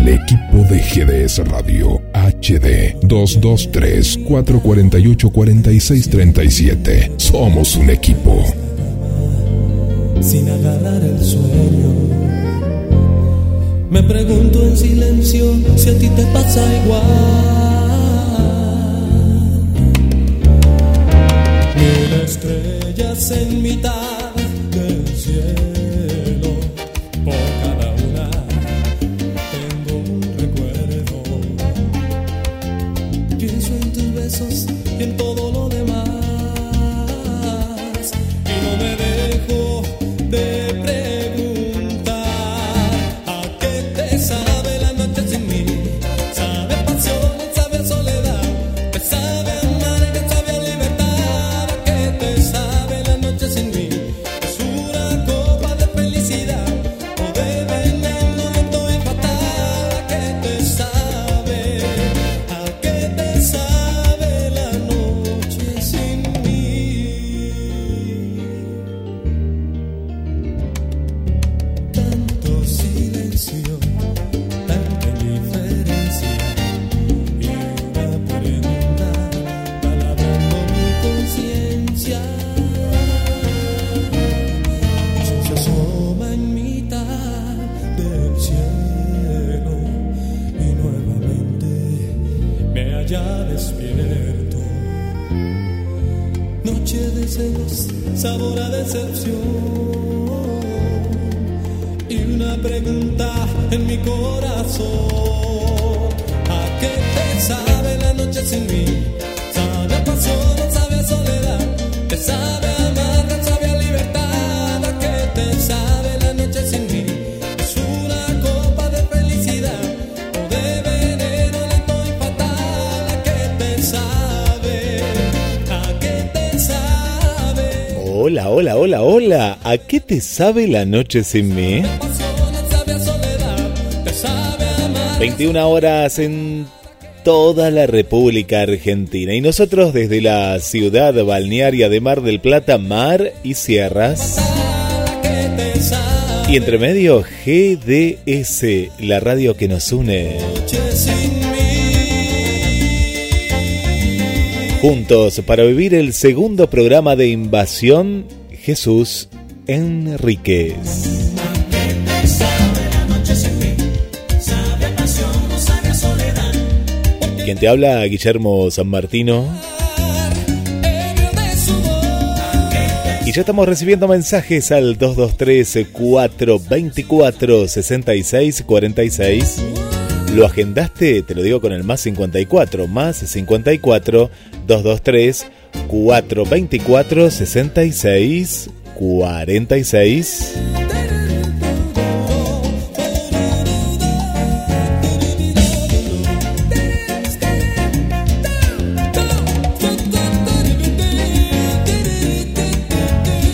el equipo de GDS Radio HD 223-448-4637. Somos un equipo. Sin agarrar el sueño, me pregunto en silencio si a ti te pasa igual. En mitad del cielo ¿A qué te sabe la noche sin mí? 21 horas en toda la República Argentina y nosotros desde la ciudad balnearia de Mar del Plata, mar y sierras. Y entre medio GDS, la radio que nos une. Juntos para vivir el segundo programa de Invasión Jesús Enríquez. Quien te habla, Guillermo San Martino. Y ya estamos recibiendo mensajes al 223-424-6646. ¿Lo agendaste? Te lo digo con el más 54, más 54 223 424 66 46.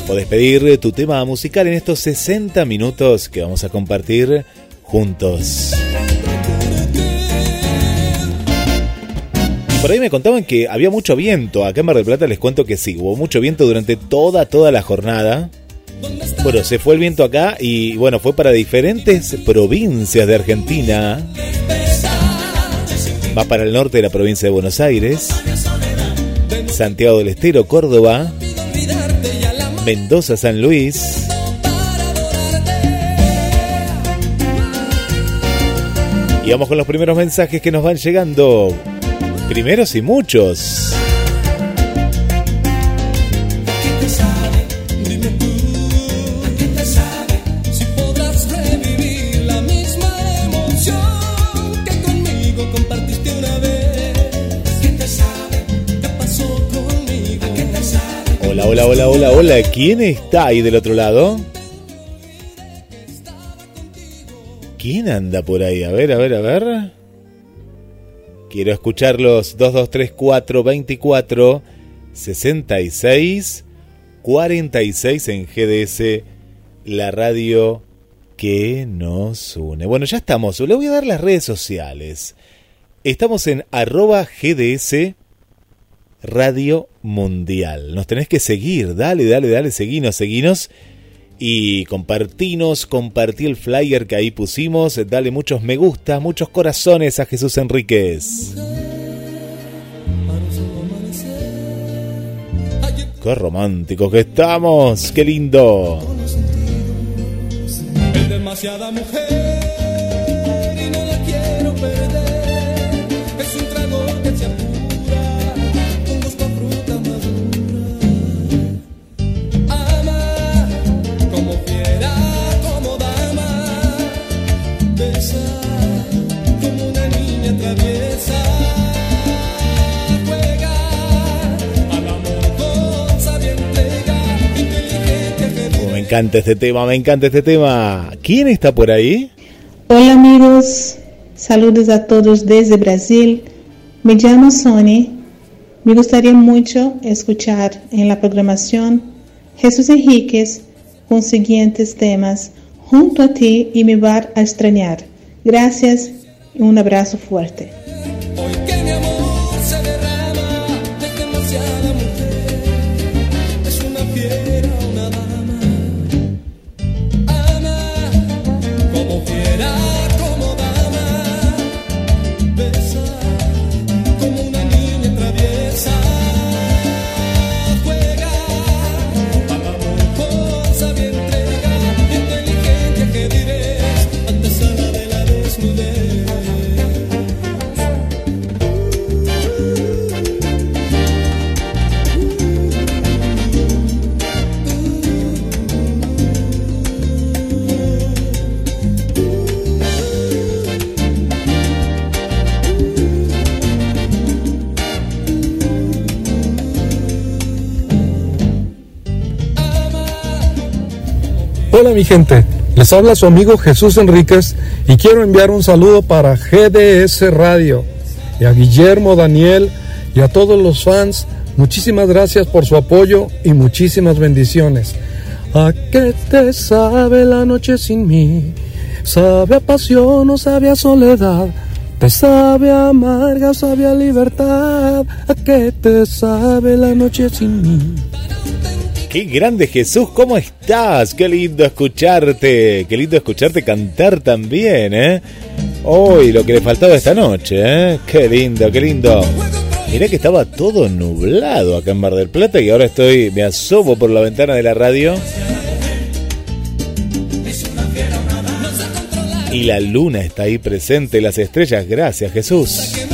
Puedes pedir tu tema musical en estos 60 minutos que vamos a compartir juntos. Por ahí me contaban que había mucho viento. Acá en Mar del Plata les cuento que sí, hubo mucho viento durante toda, toda la jornada. Bueno, se fue el viento acá y bueno, fue para diferentes provincias de Argentina. Va para el norte de la provincia de Buenos Aires, Santiago del Estero, Córdoba, Mendoza, San Luis. Y vamos con los primeros mensajes que nos van llegando. Primeros y muchos. Hola, hola, hola, hola, hola. ¿Quién está ahí del otro lado? ¿Quién anda por ahí? A ver, a ver, a ver. Quiero escucharlos 2234 24 66 46 en GDS, la radio que nos une. Bueno, ya estamos. Le voy a dar las redes sociales. Estamos en arroba GDS Radio Mundial. Nos tenés que seguir, dale, dale, dale, seguinos, seguinos. Y compartinos, compartí el flyer que ahí pusimos, dale muchos me gusta, muchos corazones a Jesús Enríquez. Qué románticos que estamos, qué lindo. demasiada mujer encanta este tema, me encanta este tema. ¿Quién está por ahí? Hola amigos, saludos a todos desde Brasil. Me llamo Sony. Me gustaría mucho escuchar en la programación Jesús Enríquez con siguientes temas. Junto a ti y me va a extrañar. Gracias y un abrazo fuerte. Hola mi gente, les habla su amigo Jesús Enríquez y quiero enviar un saludo para GDS Radio y a Guillermo, Daniel y a todos los fans. Muchísimas gracias por su apoyo y muchísimas bendiciones. ¿A qué te sabe la noche sin mí? ¿Sabe a pasión o sabe soledad? ¿Te sabe amarga sabe a libertad? ¿A qué te sabe la noche sin mí? Qué grande Jesús, ¿cómo estás? Qué lindo escucharte, qué lindo escucharte cantar también, ¿eh? Hoy lo que le faltaba esta noche, ¿eh? Qué lindo, qué lindo. Mirá que estaba todo nublado acá en Mar del Plata y ahora estoy, me asomo por la ventana de la radio. Y la luna está ahí presente, las estrellas, gracias Jesús.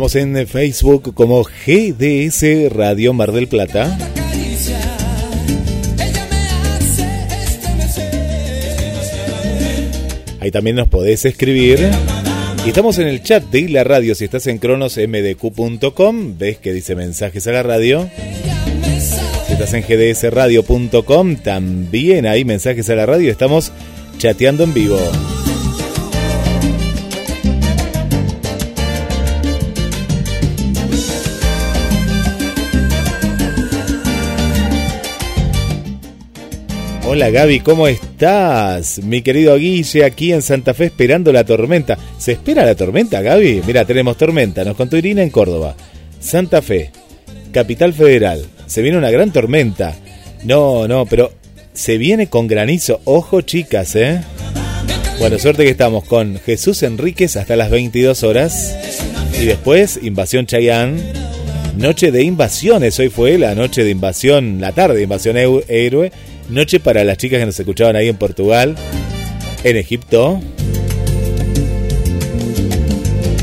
Estamos en Facebook como GDS Radio Mar del Plata. Ahí también nos podés escribir. Y estamos en el chat de la radio. Si estás en cronosmdq.com, ves que dice mensajes a la radio. Si estás en gdsradio.com, también hay mensajes a la radio. Estamos chateando en vivo. Hola Gaby, ¿cómo estás? Mi querido Guille, aquí en Santa Fe esperando la tormenta. ¿Se espera la tormenta, Gaby? Mira, tenemos tormenta, nos contó Irina en Córdoba. Santa Fe, capital federal. Se viene una gran tormenta. No, no, pero se viene con granizo. Ojo, chicas, ¿eh? Bueno, suerte que estamos con Jesús Enríquez hasta las 22 horas. Y después, Invasión Chayán. Noche de invasiones. Hoy fue la noche de invasión, la tarde de invasión héroe. Noche para las chicas que nos escuchaban ahí en Portugal, en Egipto.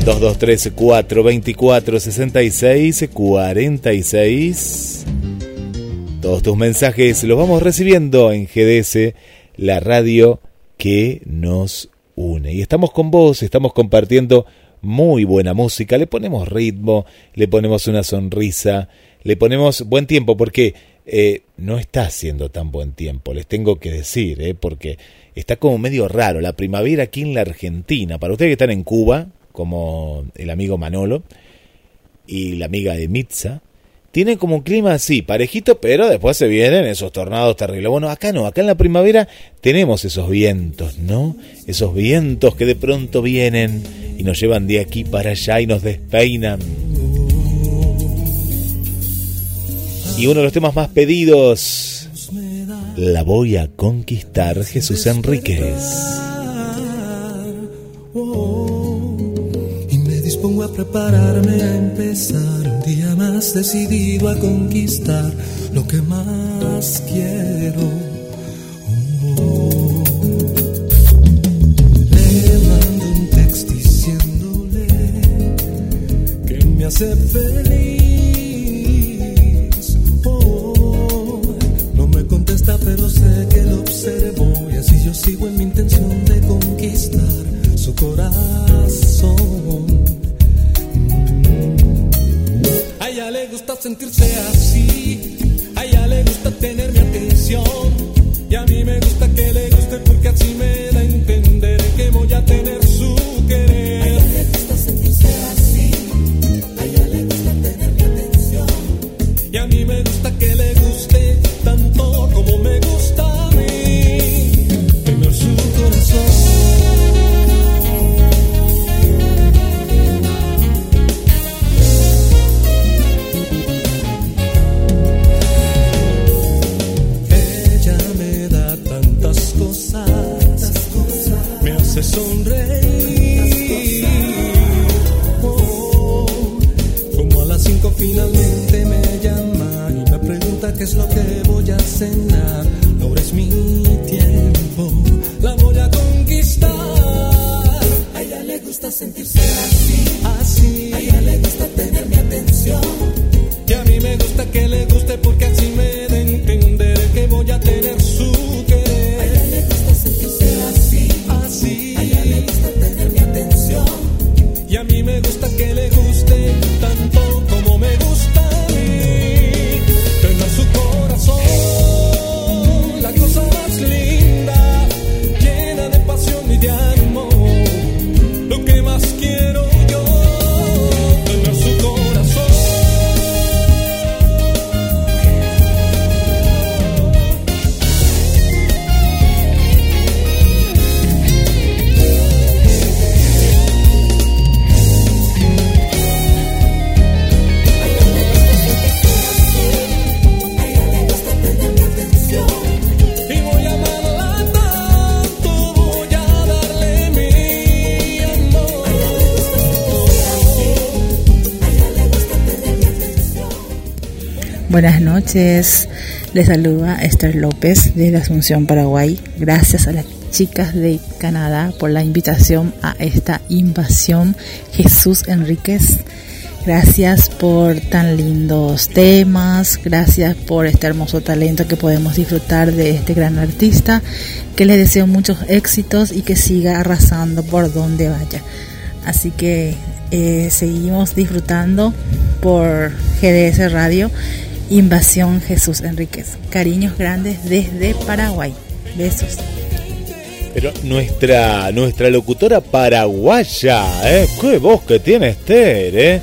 223 424 66 46 Todos tus mensajes los vamos recibiendo en GDS, la radio que nos une. Y estamos con vos, estamos compartiendo muy buena música, le ponemos ritmo, le ponemos una sonrisa, le ponemos buen tiempo, porque eh, no está haciendo tan buen tiempo, les tengo que decir, eh, porque está como medio raro la primavera aquí en la Argentina. Para ustedes que están en Cuba, como el amigo Manolo y la amiga de Mitza, tienen como un clima así, parejito, pero después se vienen esos tornados terribles. Bueno, acá no, acá en la primavera tenemos esos vientos, ¿no? Esos vientos que de pronto vienen y nos llevan de aquí para allá y nos despeinan. Y uno de los temas más pedidos, La voy a conquistar, Jesús Enríquez. Y me dispongo a prepararme a empezar un día más decidido a conquistar lo que más quiero. Le mando un texto diciéndole que me hace feliz. Sé que lo observo y así yo sigo en mi intención de conquistar su corazón. Mm. A ella le gusta sentirse así, a ella le gusta tener mi atención y a mí me gusta que le guste porque así me noches, les saluda Esther López desde Asunción, Paraguay. Gracias a las chicas de Canadá por la invitación a esta invasión. Jesús Enríquez, gracias por tan lindos temas, gracias por este hermoso talento que podemos disfrutar de este gran artista, que les deseo muchos éxitos y que siga arrasando por donde vaya. Así que eh, seguimos disfrutando por GDS Radio Invasión Jesús Enríquez. Cariños grandes desde Paraguay. Besos. Pero nuestra, nuestra locutora paraguaya, ¿eh? Qué voz que tiene Esther, ¿eh?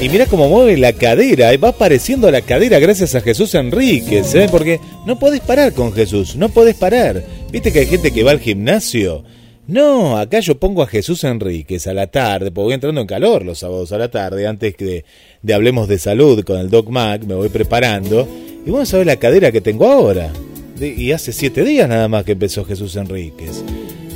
Y mira cómo mueve la cadera, ¿eh? va apareciendo la cadera gracias a Jesús Enríquez, ¿eh? Porque no podés parar con Jesús, no podés parar. ¿Viste que hay gente que va al gimnasio? No, acá yo pongo a Jesús Enríquez a la tarde, porque voy entrando en calor los sábados a la tarde, antes que de, de Hablemos de Salud con el Doc Mac, me voy preparando. Y a ver la cadera que tengo ahora. Y hace siete días nada más que empezó Jesús Enríquez.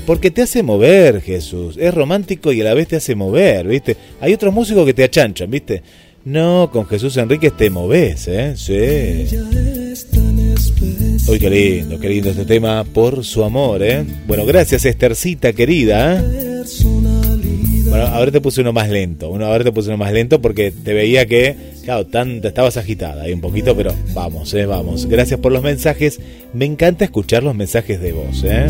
Porque te hace mover, Jesús. Es romántico y a la vez te hace mover, ¿viste? Hay otros músicos que te achanchan, ¿viste? No, con Jesús Enríquez te moves, ¿eh? Sí. Uy, qué lindo, qué lindo este tema por su amor, ¿eh? Bueno, gracias, Estercita querida. ¿eh? Bueno, ahora te puse uno más lento. Uno, ahora te puse uno más lento porque te veía que, claro, tanta, estabas agitada ahí un poquito, pero vamos, ¿eh? Vamos. Gracias por los mensajes. Me encanta escuchar los mensajes de voz, ¿eh?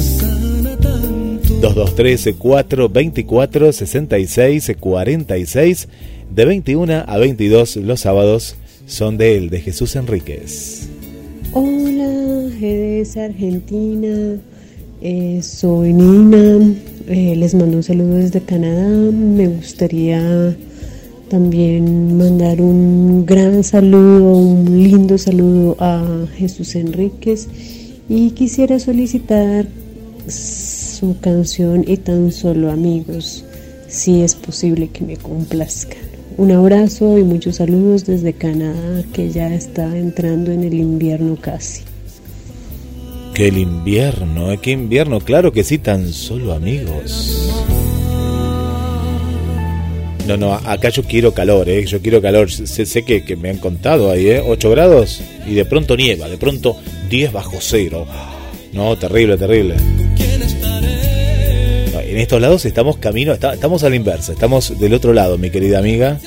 223 424 66 46 de 21 a 22 los sábados son de él, de Jesús Enríquez. Hola, GDS Argentina, eh, soy Nina, eh, les mando un saludo desde Canadá, me gustaría también mandar un gran saludo, un lindo saludo a Jesús Enríquez. Y quisiera solicitar su canción y tan solo amigos, si es posible que me complazcan. Un abrazo y muchos saludos desde Canadá que ya está entrando en el invierno casi. Que el invierno, ¿eh? ¿qué invierno? Claro que sí, tan solo amigos. No, no, acá yo quiero calor, ¿eh? Yo quiero calor. Sé, sé que, que, me han contado ahí, ¿eh? 8 grados y de pronto nieva, de pronto 10 bajo cero. No, terrible, terrible. En estos lados estamos camino, estamos a la inversa, estamos del otro lado, mi querida amiga.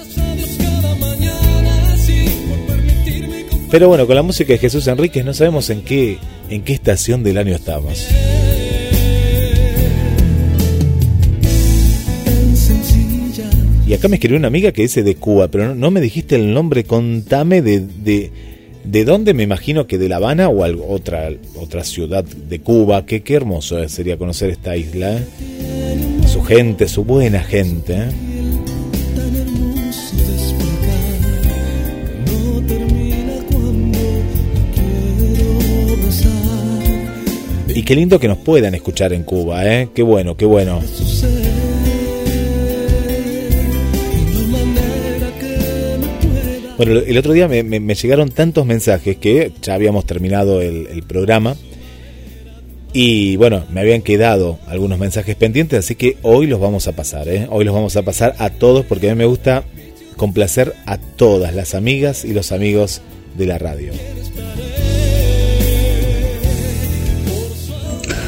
Pero bueno, con la música de Jesús Enríquez no sabemos en qué, en qué estación del año estamos. Y acá me escribió una amiga que dice de Cuba, pero no, me dijiste el nombre, contame de, de, de, dónde, me imagino que de La Habana o algo, otra, otra ciudad de Cuba. Qué, qué hermoso sería conocer esta isla. ¿eh? Su gente, su buena gente. ¿eh? Y qué lindo que nos puedan escuchar en Cuba, ¿eh? Qué bueno, qué bueno. Bueno, el otro día me, me, llegaron tantos mensajes que ya habíamos terminado el, programa. Y bueno, me habían quedado algunos mensajes pendientes, así que hoy los vamos a pasar. ¿eh? Hoy los vamos a pasar a todos porque a mí me gusta complacer a todas las amigas y los amigos de la radio.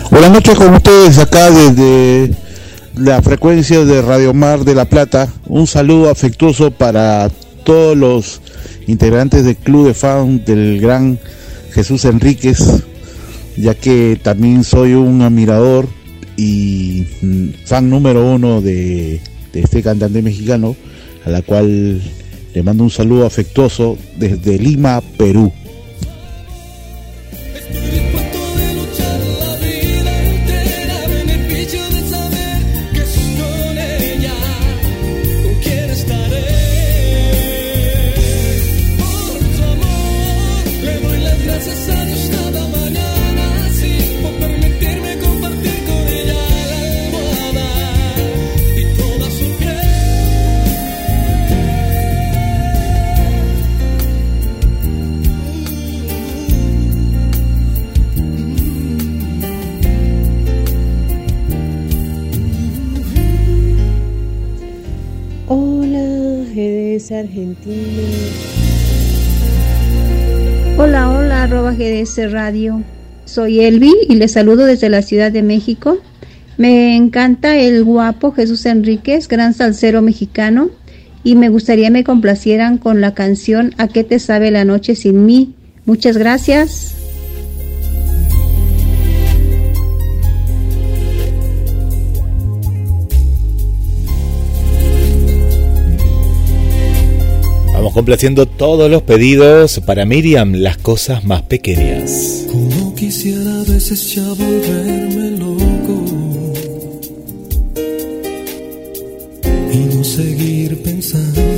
Buenas noches con ustedes acá desde la frecuencia de Radio Mar de La Plata. Un saludo afectuoso para todos los integrantes del club de fan del gran Jesús Enríquez, ya que también soy un admirador y fan número uno de, de este cantante mexicano, a la cual le mando un saludo afectuoso desde Lima, Perú. Argentina. Hola, hola, arroba GDS Radio. Soy Elvi y les saludo desde la Ciudad de México. Me encanta el guapo Jesús Enríquez, gran salsero mexicano, y me gustaría me complacieran con la canción ¿A qué te sabe la noche sin mí? Muchas gracias. Complaciendo todos los pedidos para Miriam, las cosas más pequeñas. Como quisiera a veces ya volverme loco y no seguir pensando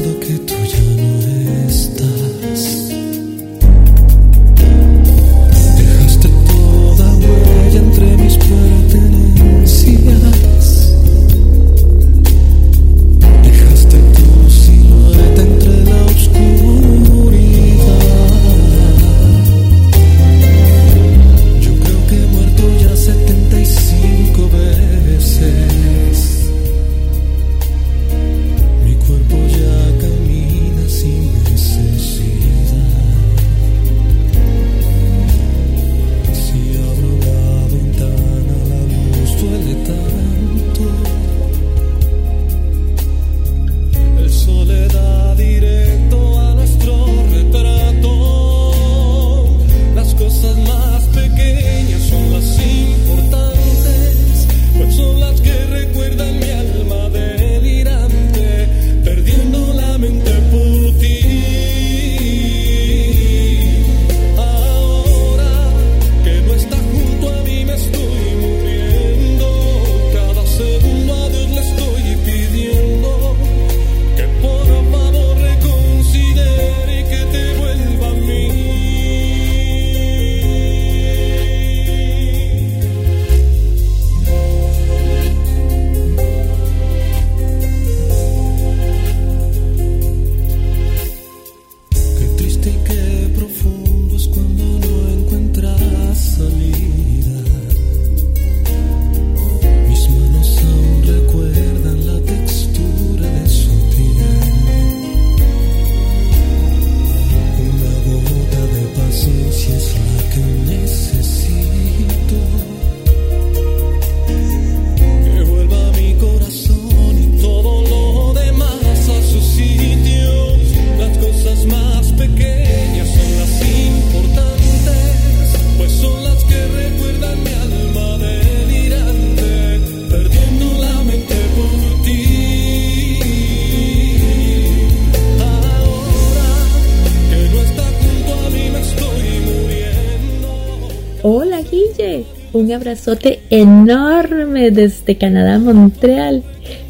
abrazote enorme desde Canadá, Montreal.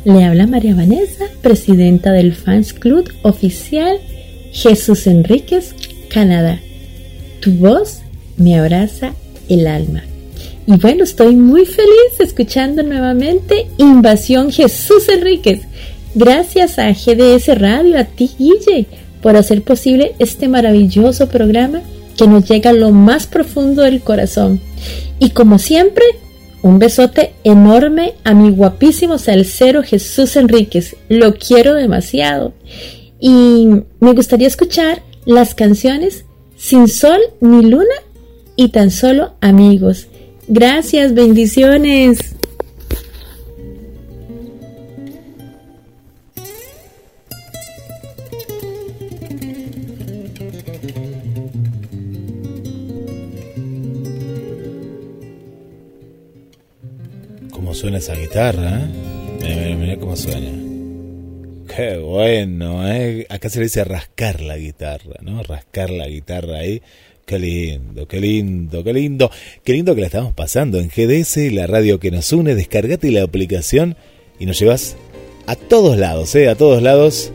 Le habla María Vanessa, presidenta del Fans Club oficial Jesús Enríquez, Canadá. Tu voz me abraza el alma. Y bueno, estoy muy feliz escuchando nuevamente Invasión Jesús Enríquez. Gracias a GDS Radio, a ti Guille, por hacer posible este maravilloso programa que nos llega lo más profundo del corazón. Y como siempre, un besote enorme a mi guapísimo salsero Jesús Enríquez. Lo quiero demasiado. Y me gustaría escuchar las canciones Sin Sol ni Luna y Tan Solo Amigos. Gracias, bendiciones. Suena esa guitarra? ¿eh? Mira, mira, cómo suena. Qué bueno, ¿eh? Acá se le dice rascar la guitarra, ¿no? Rascar la guitarra ahí Qué lindo, qué lindo, qué lindo. Qué lindo que la estamos pasando en GDS, la radio que nos une. Descargate la aplicación y nos llevas a todos lados, ¿eh? A todos lados.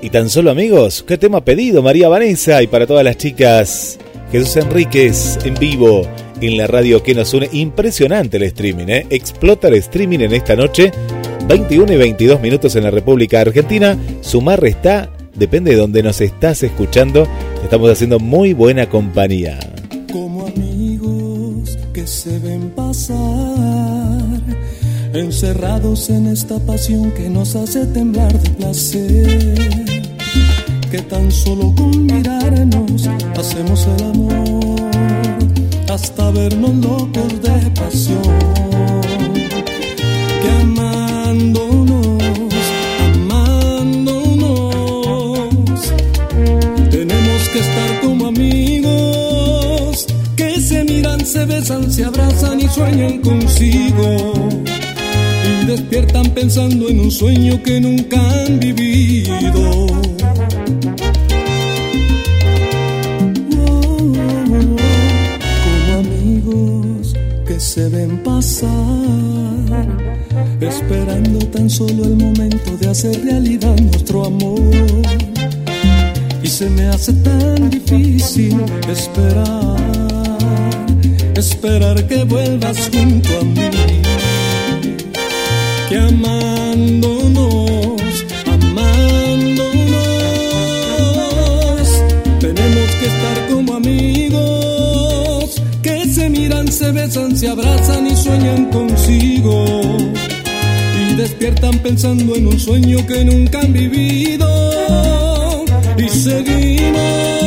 Y tan solo amigos, ¿qué tema pedido María Vanessa? Y para todas las chicas, Jesús Enríquez en vivo en la radio que nos une. Impresionante el streaming, ¿eh? Explota el streaming en esta noche. 21 y 22 minutos en la República Argentina. Sumar está depende de donde nos estás escuchando, estamos haciendo muy buena compañía. Como amigos que se ven pasar, encerrados en esta pasión que nos hace temblar de placer, que tan solo con mirarnos hacemos el amor, hasta vernos locos de pasión, que amándonos se besan, se abrazan y sueñan consigo. Y despiertan pensando en un sueño que nunca han vivido. Solo el momento de hacer realidad nuestro amor. Y se me hace tan difícil esperar esperar que vuelvas junto a mí. Que amándonos, amándonos, tenemos que estar como amigos, que se miran, se besan, se abrazan y sueñan consigo. Despiertan pensando en un sueño que nunca han vivido. Y seguimos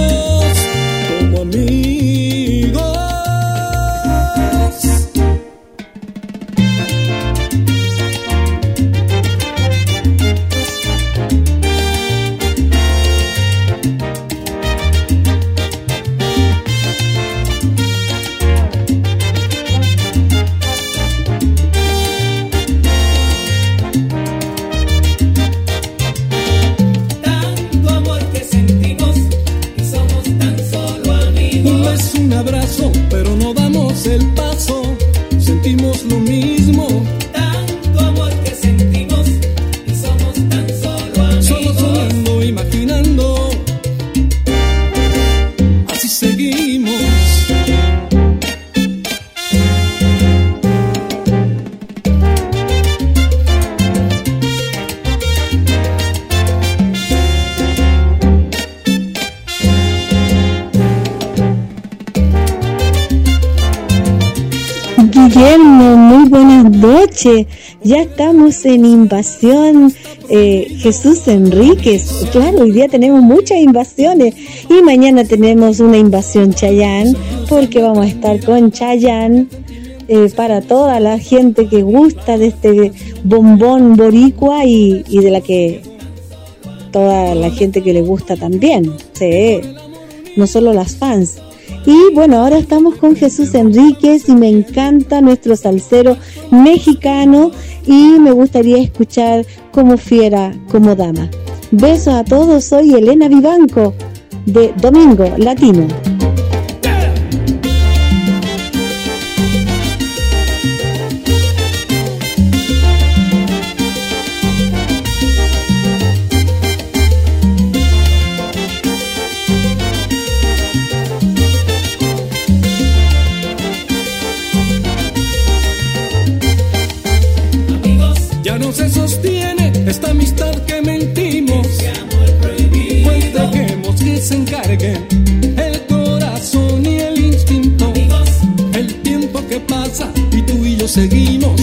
ya estamos en invasión eh, Jesús Enríquez. Claro, hoy día tenemos muchas invasiones y mañana tenemos una invasión Chayán porque vamos a estar con Chayán eh, para toda la gente que gusta de este bombón boricua y, y de la que toda la gente que le gusta también. Sí, no solo las fans. Y bueno, ahora estamos con Jesús Enríquez y me encanta nuestro salsero mexicano y me gustaría escuchar como fiera, como dama. Besos a todos, soy Elena Vivanco de Domingo Latino. esta amistad que mentimos, cuenta que hemos que se encargue el corazón y el instinto, el tiempo que pasa y tú y yo seguimos.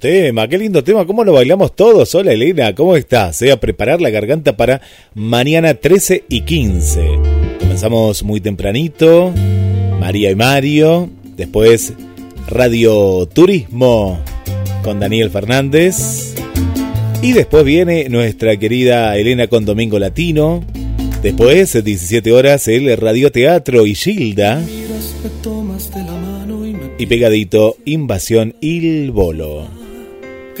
Tema, qué lindo tema, cómo lo bailamos todos. Hola Elena, ¿cómo estás? Eh, a preparar la garganta para mañana 13 y 15. Comenzamos muy tempranito, María y Mario, después Radio Turismo con Daniel Fernández. Y después viene nuestra querida Elena con Domingo Latino. Después, 17 horas, el Radioteatro y Gilda. Y pegadito, Invasión Il Bolo.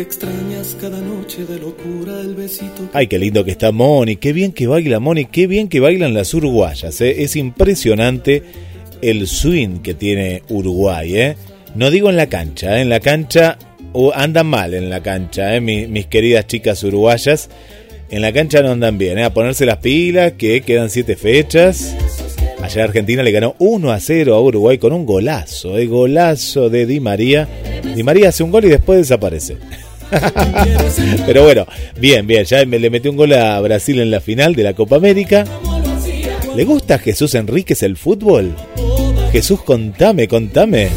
Extrañas cada noche de locura el besito. Ay, qué lindo que está Moni, qué bien que baila Moni, qué bien que bailan las uruguayas. ¿eh? Es impresionante el swing que tiene Uruguay. ¿eh? No digo en la cancha, ¿eh? en la cancha o andan mal en la cancha, ¿eh? mis, queridas chicas uruguayas. En la cancha no andan bien, a ponerse las pilas, que quedan siete fechas. Ayer Argentina le ganó 1 a 0 a Uruguay con un golazo, ¿eh? golazo de Di María. Di María hace un gol y después desaparece. Pero bueno, bien, bien, ya me- le metió un gol a Brasil en la final de la Copa América. ¿Le gusta Jesús Enríquez el fútbol? Jesús, contame, contame.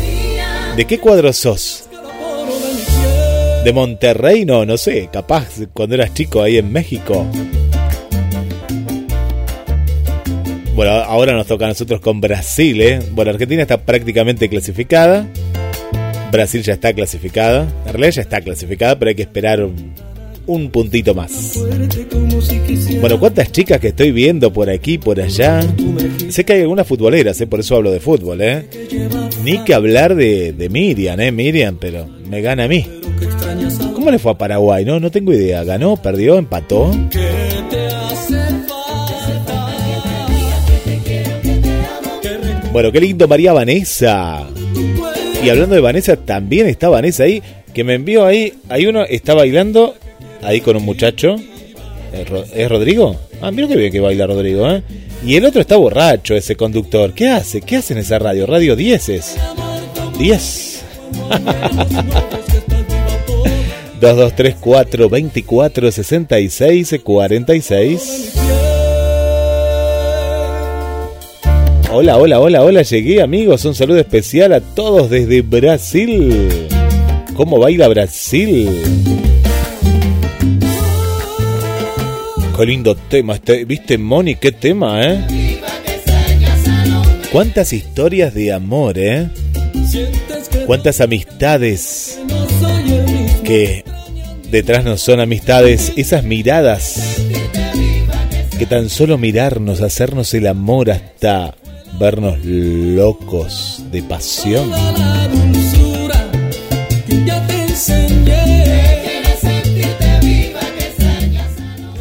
¿De qué cuadro sos? ¿De Monterrey? No, no sé, capaz cuando eras chico ahí en México. Bueno, ahora nos toca a nosotros con Brasil, ¿eh? Bueno, Argentina está prácticamente clasificada. Brasil ya está clasificada. En realidad ya está clasificada, pero hay que esperar un, un puntito más. Bueno, ¿cuántas chicas que estoy viendo por aquí, por allá? Sé que hay algunas futboleras, ¿eh? por eso hablo de fútbol, ¿eh? Ni que hablar de, de Miriam, ¿eh? Miriam, pero me gana a mí. ¿Cómo le fue a Paraguay? No, no tengo idea. ¿Ganó? ¿Perdió? ¿Empató? Bueno, qué lindo María Vanessa. Y hablando de Vanessa, también está Vanessa ahí, que me envió ahí. Hay uno, está bailando ahí con un muchacho. ¿Es Ro- ¿Es Rodrigo? Ah, mira que bien que baila Rodrigo, ¿eh? Y el otro está borracho, ese conductor. ¿Qué hace? ¿Qué hace en esa radio? Radio 10 es. 10. 2234 24 66 46 Hola, hola, hola, hola, llegué amigos, un saludo especial a todos desde Brasil. ¿Cómo baila Brasil? Qué lindo tema, este, ¿viste Moni? ¿Qué tema, eh? ¿Cuántas historias de amor, eh? ¿Cuántas amistades que detrás no son amistades? Esas miradas que tan solo mirarnos, hacernos el amor hasta vernos locos de pasión.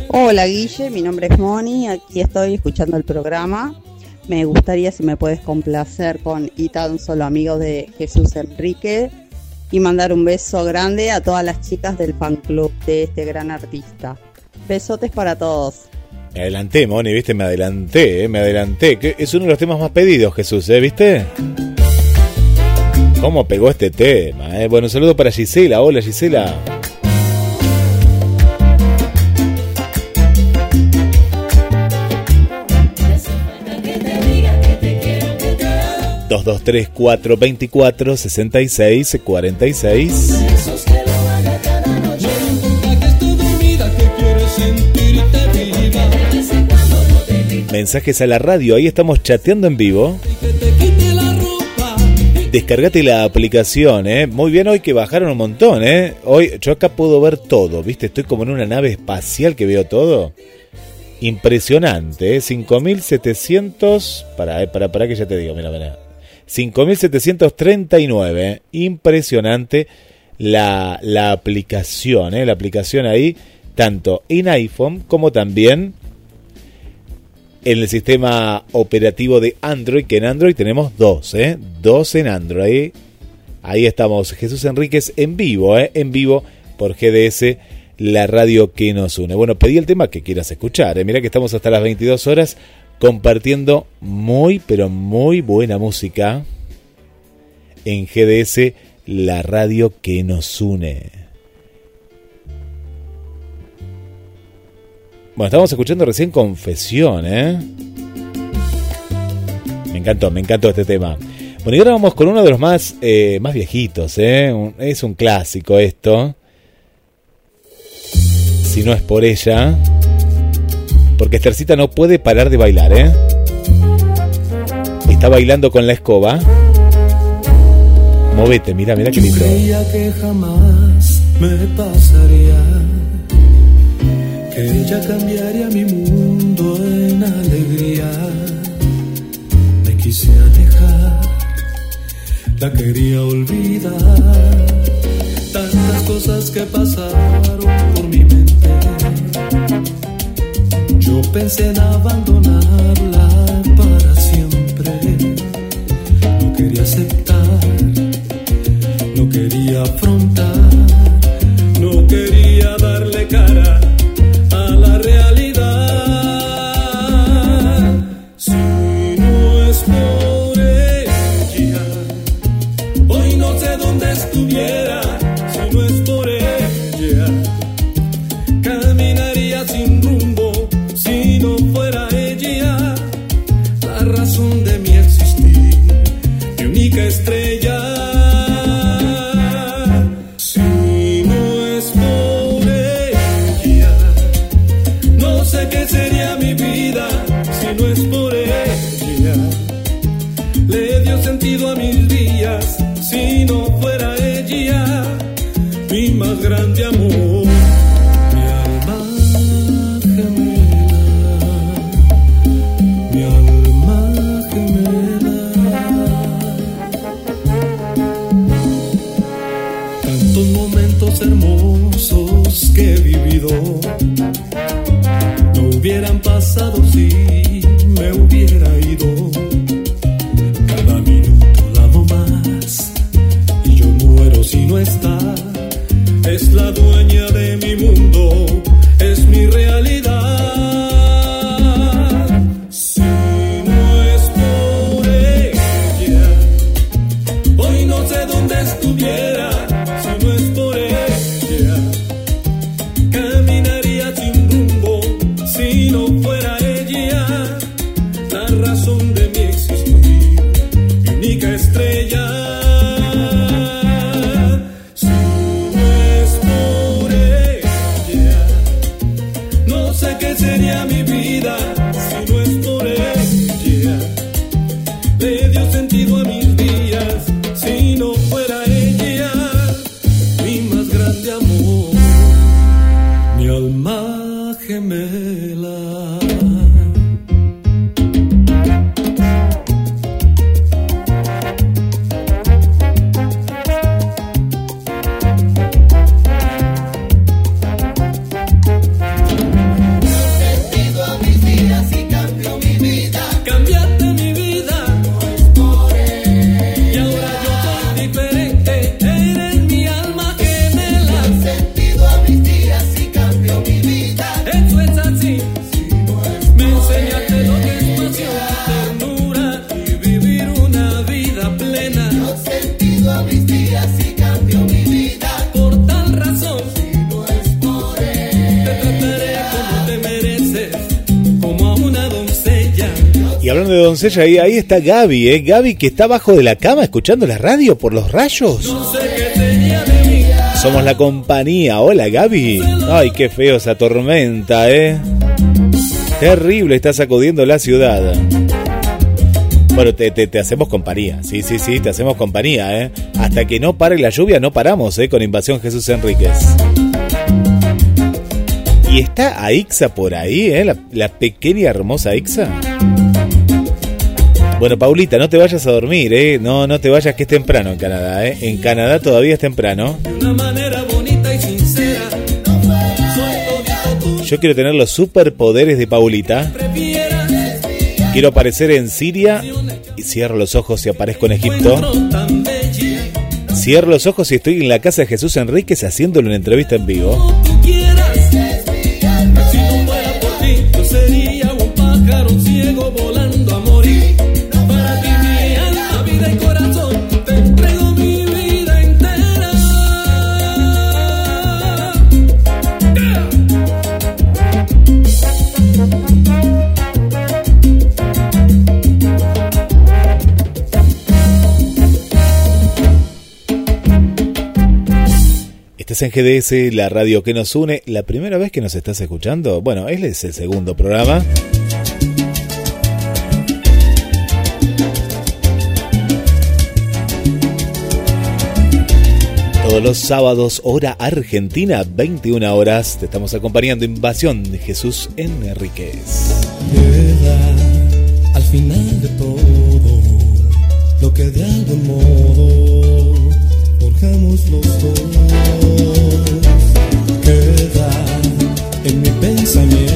Hola Guille, mi nombre es Moni, aquí estoy escuchando el programa. Me gustaría si me puedes complacer con Y tan solo amigos de Jesús Enrique y mandar un beso grande a todas las chicas del fan club de este gran artista. Besotes para todos. Me adelanté, Moni, ¿viste? Me adelanté, eh, me adelanté. Es uno de los temas más pedidos, Jesús, ¿eh? ¿Viste? ¿Cómo pegó este tema? Eh? Bueno, un saludo para Gisela. Hola, Gisela. Dos dos tres cuatro veinticuatro sesenta y seis cuarenta y seis. Mensajes a la radio, ahí estamos chateando en vivo. Descargate la aplicación, ¿eh? Muy bien, hoy que bajaron un montón, ¿eh? Hoy yo acá puedo ver todo, ¿viste? Estoy como en una nave espacial que veo todo. Impresionante, ¿eh? 5700... Para, para, para que ya te digo, mira, mira. 5739, ¿eh? Impresionante la, la aplicación, ¿eh? La aplicación ahí, tanto en iPhone como también en el sistema operativo de Android, que en Android tenemos dos, ¿eh? Dos en Android. Ahí estamos, Jesús Enríquez en vivo, ¿eh? En vivo por GDS la radio que nos une. Bueno, pedí el tema que quieras escuchar. ¿eh? Mira que estamos hasta las 22 horas compartiendo muy, pero muy buena música en GDS, la radio que nos une. Bueno, estamos escuchando recién Confesión, ¿eh? Me encantó, me encantó este tema. Bueno, y ahora vamos con uno de los más, eh, más viejitos, ¿eh? es un clásico esto. Si no es por ella. Porque Estercita no puede parar de bailar, ¿eh? Está bailando con la escoba. Movete, mira, mira qué lindo. Creía que jamás me pasaría. Ella cambiaría mi mundo en alegría. Me quise alejar, la quería olvidar. Tantas cosas que pasaron por mi mente. Yo pensé en abandonarla para siempre. No quería aceptar, no quería afrontar, no quería darle cara Si no es por ella, caminaría sin rumbo. Si no fuera ella, la razón de mi existir, mi única estrella. Si no es por ella, no sé qué sería mi vida si no es por ella. Le dio sentido a mis grande amor. Mi alma gemela, mi alma gemela. Tantos momentos hermosos que he vivido no hubieran pasado si ahí, está Gaby, ¿eh? Gaby que está abajo de la cama escuchando la radio por los rayos. Somos la compañía. Hola Gaby. Ay, qué feo esa tormenta, ¿eh? Terrible, está sacudiendo la ciudad. Bueno, te, te- te hacemos compañía. Sí, sí, sí, te hacemos compañía, ¿eh? Hasta que no pare la lluvia, no paramos, ¿eh? Con Invasión Jesús Enríquez. Y está Aixa por ahí, ¿eh? La, la pequeña hermosa Aixa. Bueno, Paulita, no te vayas a dormir, ¿eh? No, no te vayas que es temprano en Canadá, ¿eh? En Canadá todavía es temprano. Yo quiero tener los superpoderes de Paulita. Quiero aparecer en Siria y cierro los ojos y aparezco en Egipto. Cierro los ojos y estoy en la casa de Jesús Enríquez haciéndole una entrevista en vivo. En GDS, la radio que nos une. La primera vez que nos estás escuchando, bueno, él es el segundo programa. Todos los sábados, hora argentina, 21 horas, te estamos acompañando Invasión de Jesús Enríquez. Al final Сами.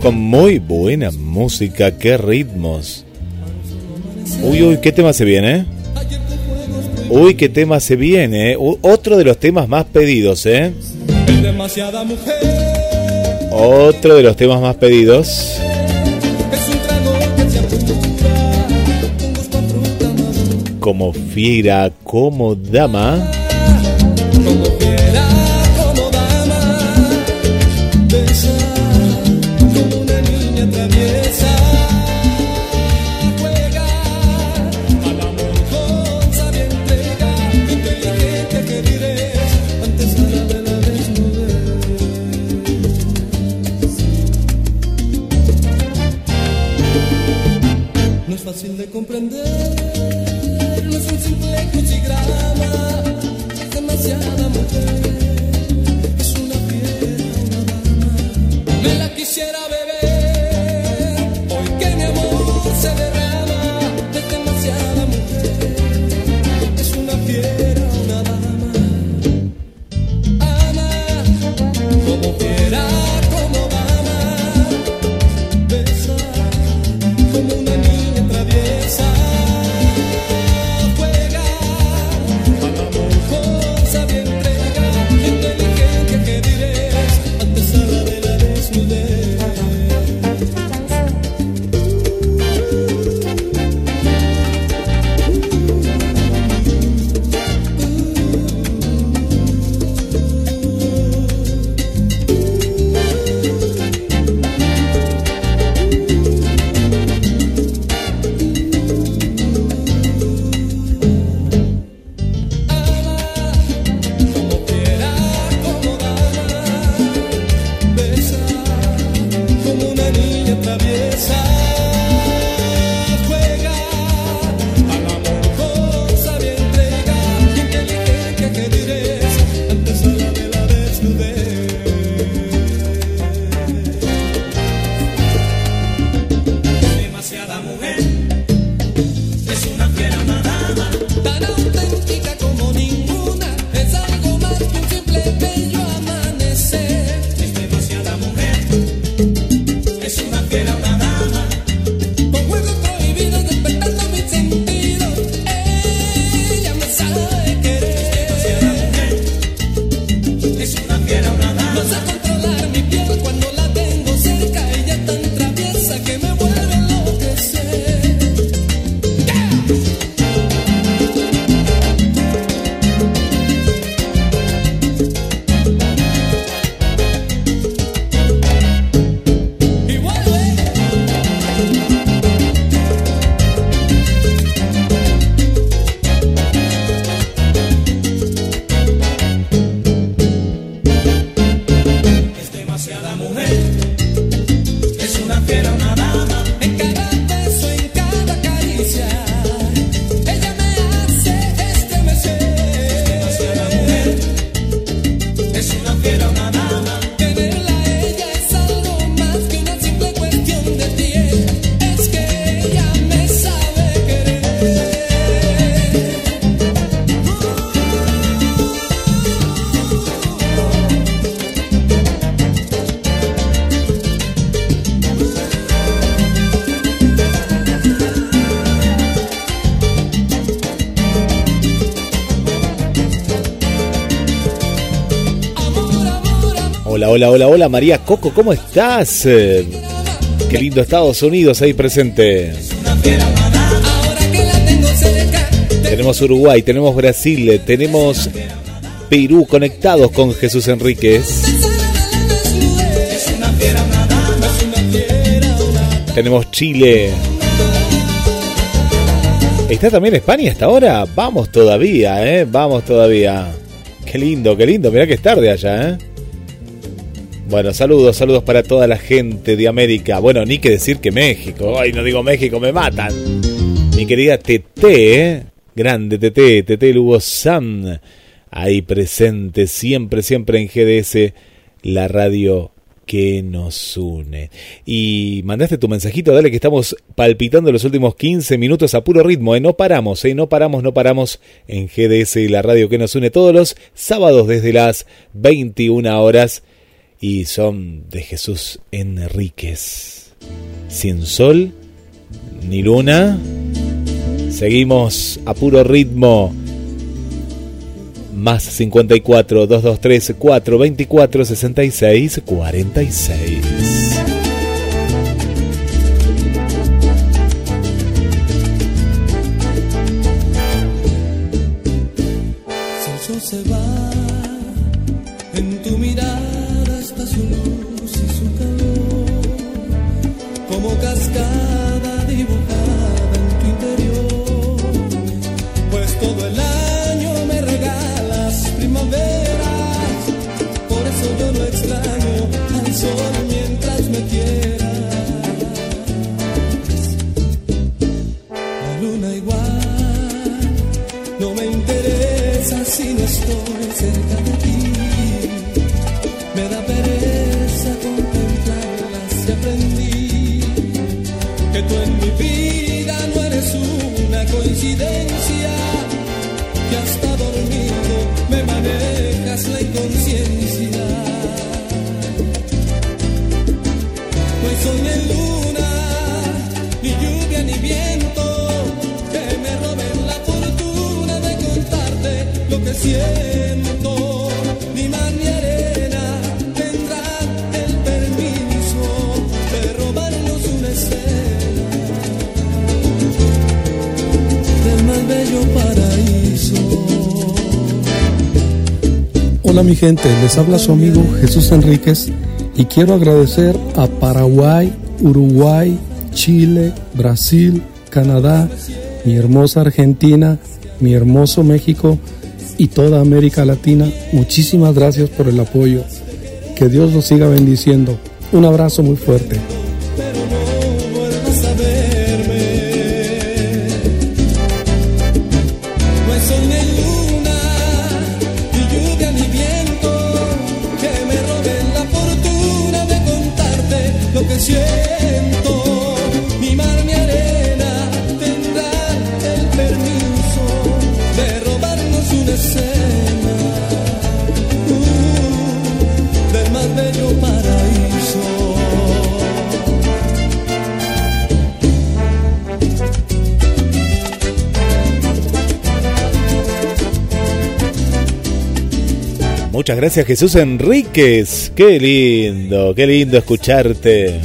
con muy buena música, qué ritmos. Uy, uy, qué tema se viene. ¿eh? Uy, qué tema se viene. ¿eh? Otro de los temas más pedidos, ¿eh? Otro de los temas más pedidos. Como fiera, como dama. Hola, hola, hola, María Coco, ¿cómo estás? Eh, Qué lindo Estados Unidos ahí presente. Tenemos Uruguay, tenemos Brasil, tenemos Perú conectados con Jesús Enríquez. Tenemos Chile. ¿Está también España hasta ahora? Vamos todavía, ¿eh? Vamos todavía. Qué lindo, qué lindo. Mirá que es tarde allá, ¿eh? Bueno, saludos, saludos para toda la gente de América. Bueno, ni que decir que México. Ay, no digo México, me matan. Mi querida Tete, grande Tete, Tete Lugo Sam, ahí presente siempre, siempre en GDS, la radio que nos une. Y mandaste tu mensajito, dale que estamos palpitando los últimos 15 minutos a puro ritmo, ¿eh? no paramos, ¿eh? no paramos, no paramos en GDS, la radio que nos une todos los sábados desde las 21 horas y son de Jesús Enríquez. Sin sol ni luna. Seguimos a puro ritmo. Más 54 223 424 66 46. Les habla su amigo Jesús Enríquez y quiero agradecer a Paraguay, Uruguay, Chile, Brasil, Canadá, mi hermosa Argentina, mi hermoso México y toda América Latina. Muchísimas gracias por el apoyo. Que Dios los siga bendiciendo. Un abrazo muy fuerte. No que siento. Muchas gracias Jesús Enríquez. Qué lindo, qué lindo escucharte.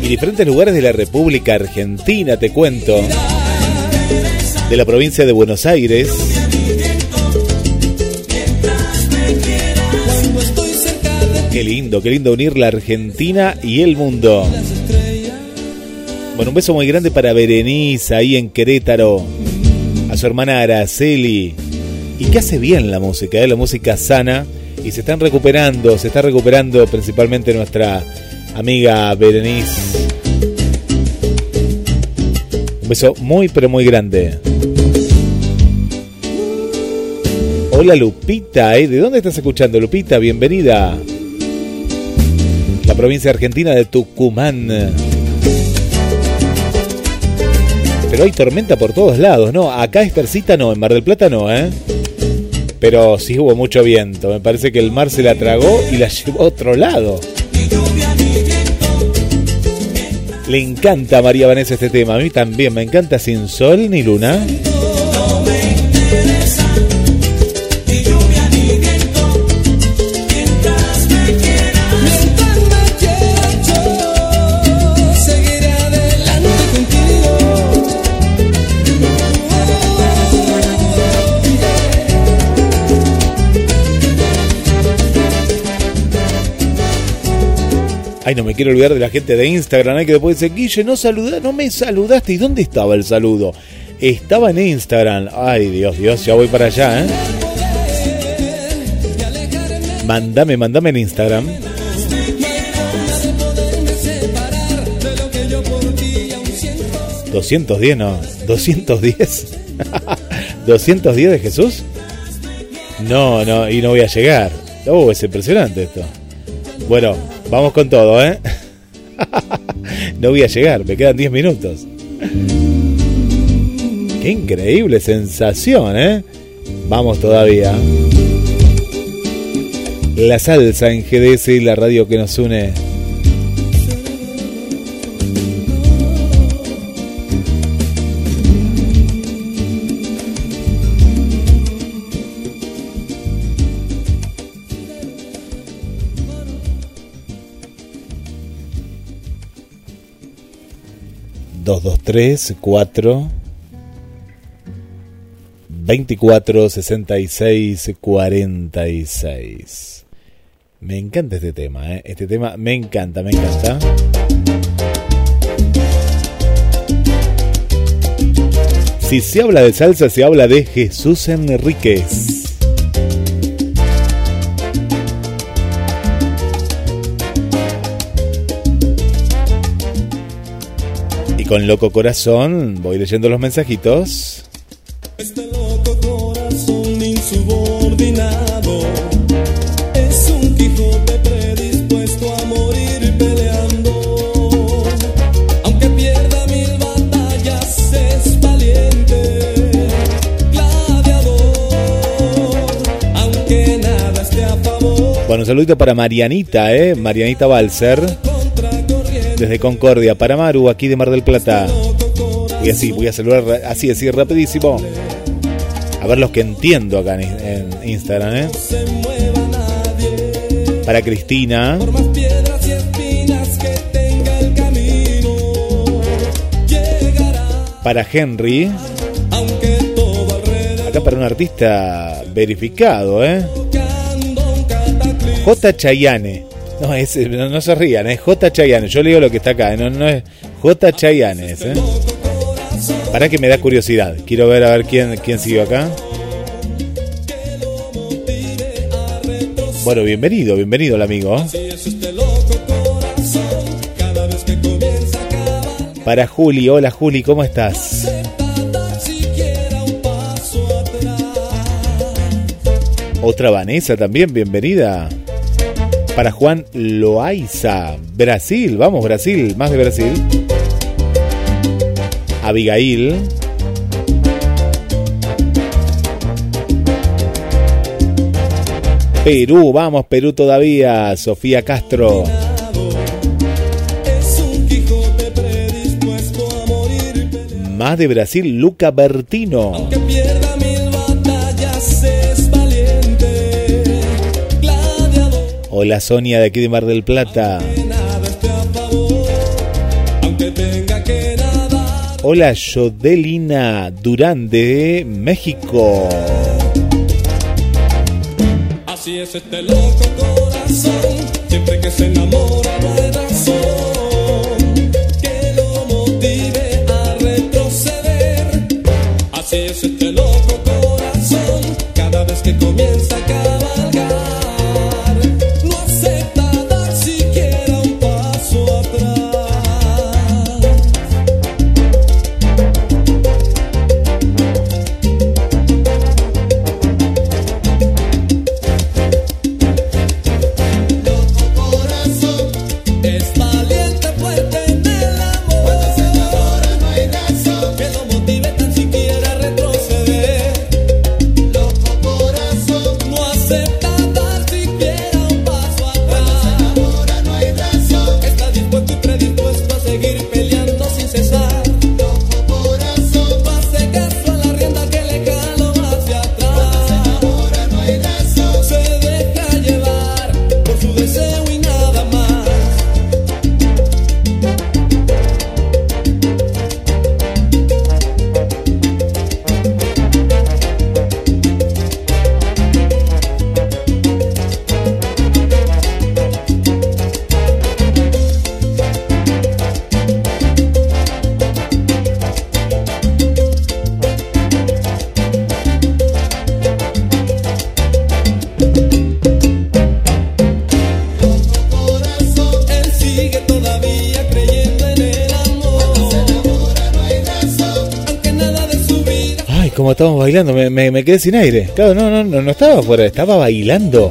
Y diferentes lugares de la República Argentina, te cuento. De la provincia de Buenos Aires. Qué lindo, qué lindo unir la Argentina y el mundo. Bueno, un beso muy grande para Berenice ahí en Querétaro. Hermana Araceli. Y que hace bien la música, ¿eh? la música sana. Y se están recuperando, se está recuperando principalmente nuestra amiga Berenice. Un beso muy, pero muy grande. Hola Lupita, ¿eh? ¿de dónde estás escuchando Lupita? Bienvenida. La provincia argentina de Tucumán. Pero hay tormenta por todos lados, ¿no? Acá Estercita no, en Mar del Plata no, ¿eh? Pero sí hubo mucho viento. Me parece que el mar se la tragó y la llevó a otro lado. Le encanta a María Vanessa este tema. A mí también me encanta sin sol ni luna. Ay, no me quiero olvidar de la gente de Instagram, ¿eh? que después dice, Guille, no saluda, no me saludaste. ¿Y dónde estaba el saludo? Estaba en Instagram. Ay, Dios, Dios, ya voy para allá, ¿eh? Mandame, mandame en Instagram. 210 no, 210. 210 de Jesús. No, no, y no voy a llegar. Oh, es impresionante esto. Bueno, vamos con todo, ¿eh? no voy a llegar, me quedan 10 minutos. Qué increíble sensación, ¿eh? Vamos todavía. La salsa en GDS y la radio que nos une. Dos, dos, tres, cuatro. 24 66 46. Me encanta este tema, ¿eh? Este tema me encanta, me encanta. Si se habla de salsa, se habla de Jesús Enríquez. Y con loco corazón voy leyendo los mensajitos. Este loco corazón insubordinado es un Quijote predispuesto a morir peleando. Aunque pierda mil batallas, es valiente, gladiador. Aunque nada esté a favor, Bueno, un saludito para Marianita, ¿eh? Marianita Balser. Desde Concordia, para Maru, aquí de Mar del Plata. Y así, voy a saludar así, así, rapidísimo. A ver los que entiendo acá en, en Instagram, ¿eh? Para Cristina. Para Henry. Acá para un artista verificado, ¿eh? J. Chayane. No, es, no, no se rían, es J. Chayane. Yo leo lo que está acá, no, no es J. Chayane. es, ¿eh? Para que me da curiosidad. Quiero ver a ver quién, quién siguió acá. Bueno, bienvenido, bienvenido el amigo. Para Juli, hola Juli, ¿cómo estás? Otra Vanessa también, bienvenida. Para Juan Loaiza, Brasil, vamos Brasil, más de Brasil. Abigail. Perú, vamos Perú todavía. Sofía Castro. Más de Brasil, Luca Bertino. Hola Sonia de aquí de Mar del Plata. Hola Yodelina Durán de México. así es este loco corazón. Siempre que se enamora estábamos bailando, me, me, quedé sin aire. Claro, no, no, no, no estaba afuera, estaba bailando.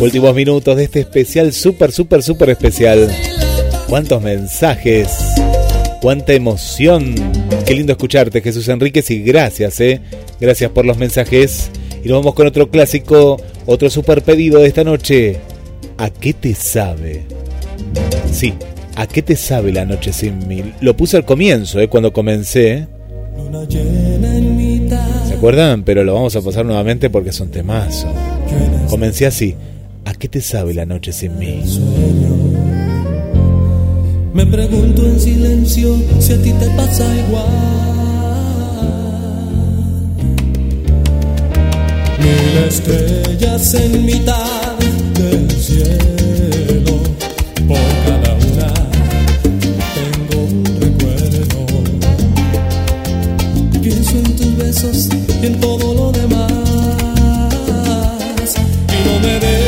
Últimos minutos de este especial, súper, súper, súper especial. Cuántos mensajes, cuánta emoción. Qué lindo escucharte, Jesús Enríquez, y gracias, ¿eh? Gracias por los mensajes. Y nos vamos con otro clásico, otro super pedido de esta noche. ¿A qué te sabe? Sí, ¿A qué te sabe la noche sin mil? Lo puse al comienzo, eh, cuando comencé. ¿Se acuerdan? Pero lo vamos a pasar nuevamente porque son temazos. Comencé así. ¿A qué te sabe la noche sin mí? Me pregunto en silencio si a ti te pasa igual. Mil estrellas en mitad del cielo. y en todo lo demás. Y no me des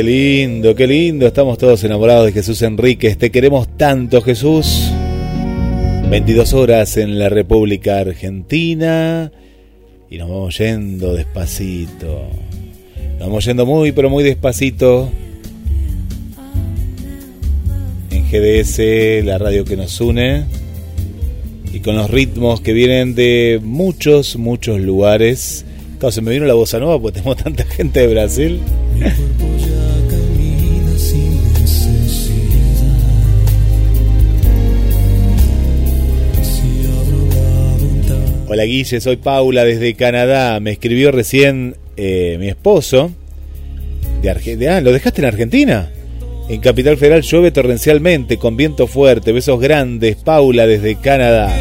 qué lindo, qué lindo. Estamos todos enamorados de Jesús Enríquez. Te queremos tanto, Jesús. 22 horas en la República Argentina. Y nos vamos yendo despacito. Nos vamos yendo muy, pero muy despacito. En GDS, la radio que nos une. Y con los ritmos que vienen de muchos, muchos lugares. Claro, se me vino la bossa nueva porque tenemos tanta gente de Brasil. Hola Guille, soy Paula desde Canadá. Me escribió recién eh, mi esposo. De Argentina. Ah, ¿lo dejaste en Argentina? En Capital Federal llueve torrencialmente con viento fuerte. Besos grandes, Paula desde Canadá.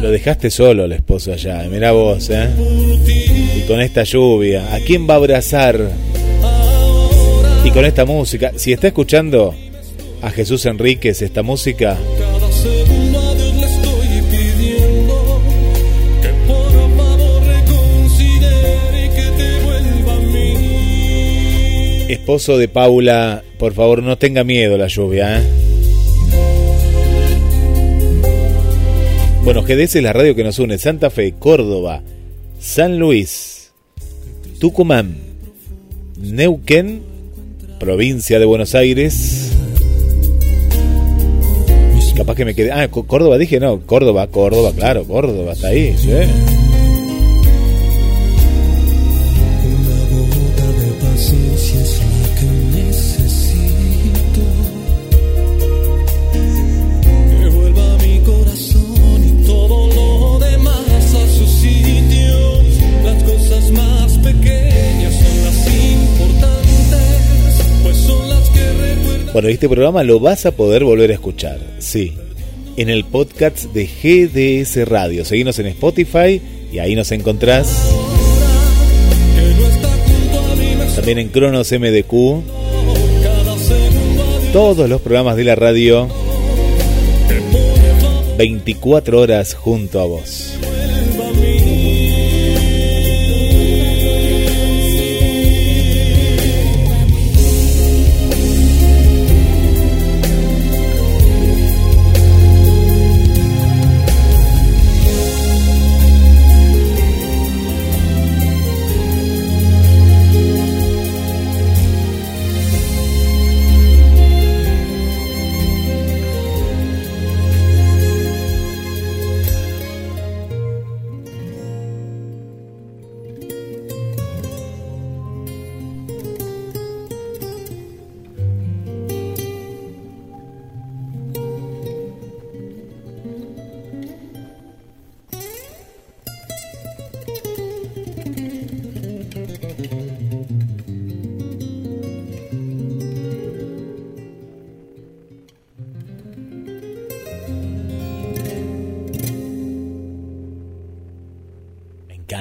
Lo dejaste solo el esposo allá, mirá vos, ¿eh? Y con esta lluvia, ¿a quién va a abrazar? Y con esta música, si está escuchando a Jesús Enríquez esta música, esposo de Paula, por favor no tenga miedo la lluvia, ¿eh? Bueno, GDS es la radio que nos une Santa Fe, Córdoba, San Luis, Tucumán, Neuquén, provincia de Buenos Aires. Capaz que me quedé. Ah, Córdoba dije, no, Córdoba, Córdoba, claro, Córdoba, está ahí, ¿sí? Bueno, este programa lo vas a poder volver a escuchar, sí, en el podcast de GDS Radio. Seguimos en Spotify y ahí nos encontrás. También en Cronos MDQ. Todos los programas de la radio 24 horas junto a vos.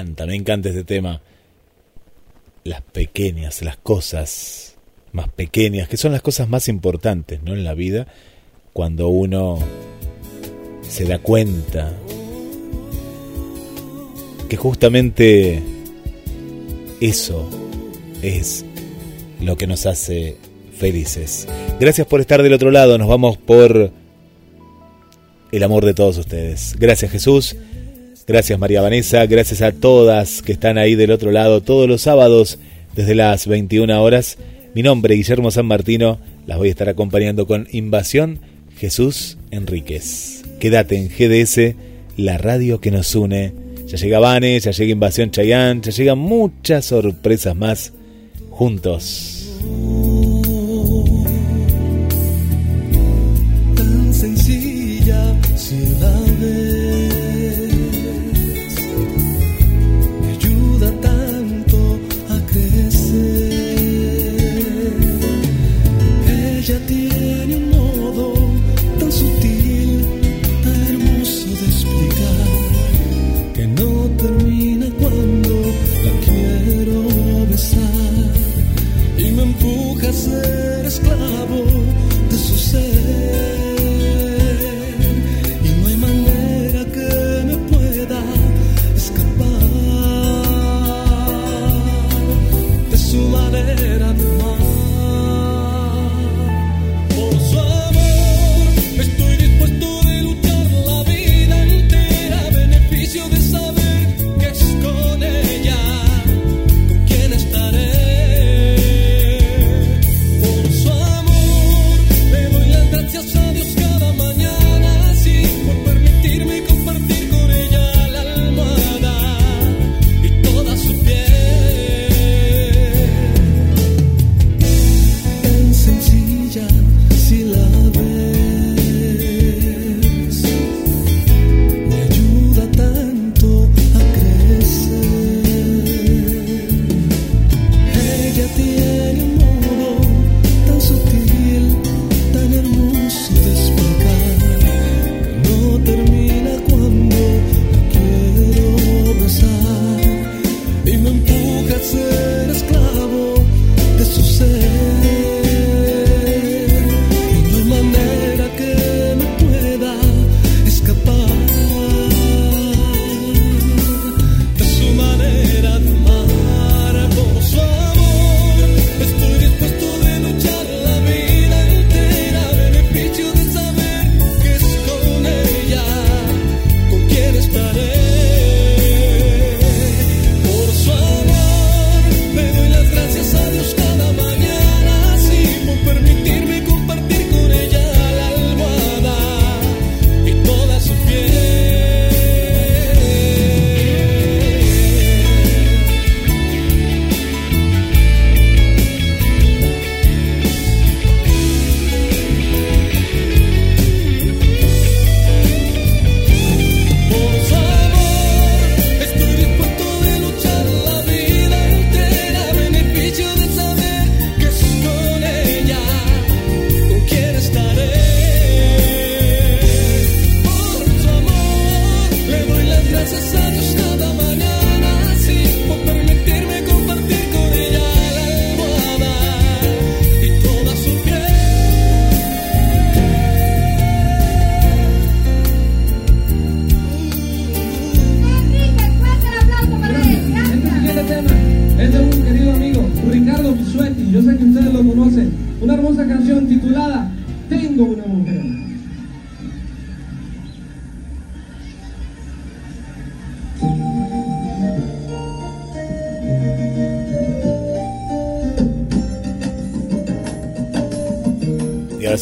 Me encanta este tema. Las pequeñas, las cosas más pequeñas, que son las cosas más importantes ¿no? en la vida, cuando uno se da cuenta que justamente eso es lo que nos hace felices. Gracias por estar del otro lado, nos vamos por el amor de todos ustedes. Gracias Jesús. Gracias María Vanessa, gracias a todas que están ahí del otro lado todos los sábados desde las 21 horas. Mi nombre, Guillermo San Martino, las voy a estar acompañando con Invasión Jesús Enríquez. Quédate en GDS, la radio que nos une. Ya llega Vane, ya llega Invasión Chayán, ya llegan muchas sorpresas más juntos. Tan sencilla, ser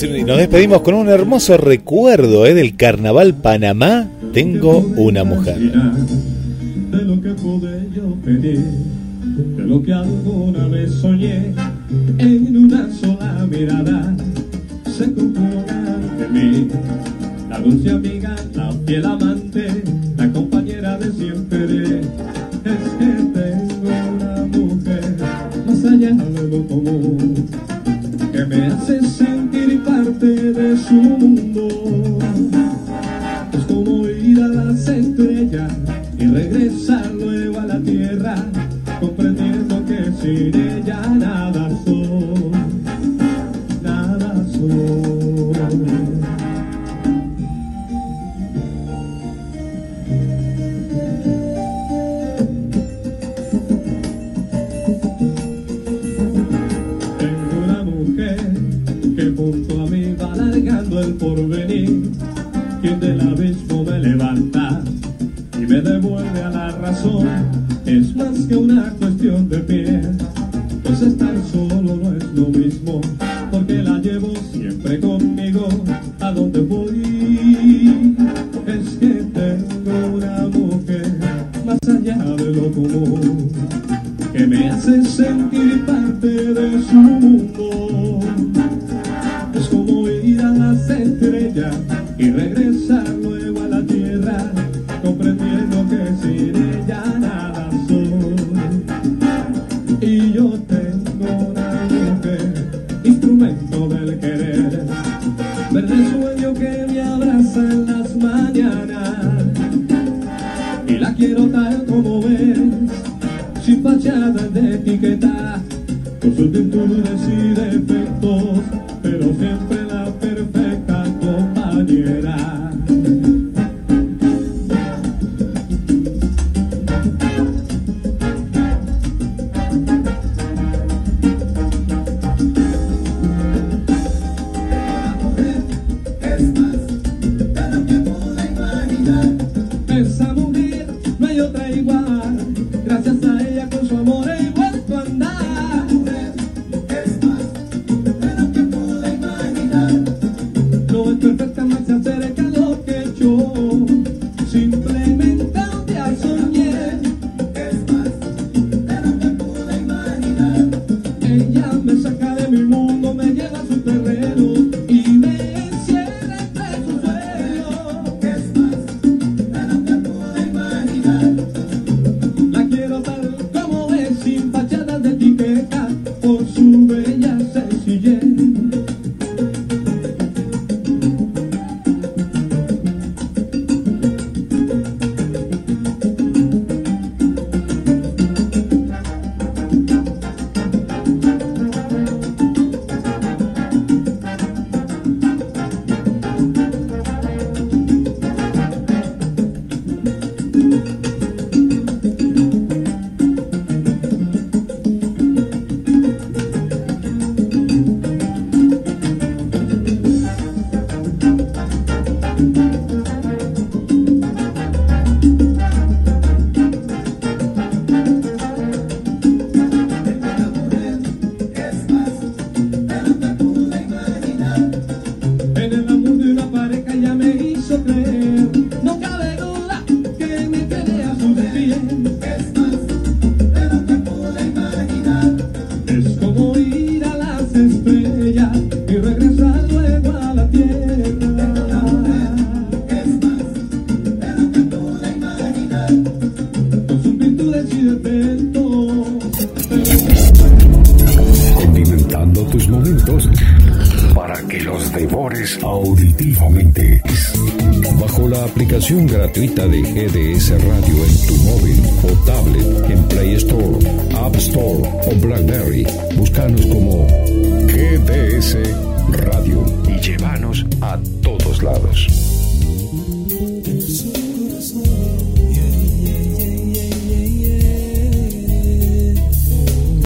y nos despedimos con un hermoso recuerdo ¿eh? del carnaval Panamá. Tengo una mujer. De lo que pude yo pedir, de lo que alguna vez soñé, en una sola mirada se conjuró de mí. La dulce amiga, la fiel amante, la compañera de siempre. Es que tengo una mujer más allá de lo común. gratuita de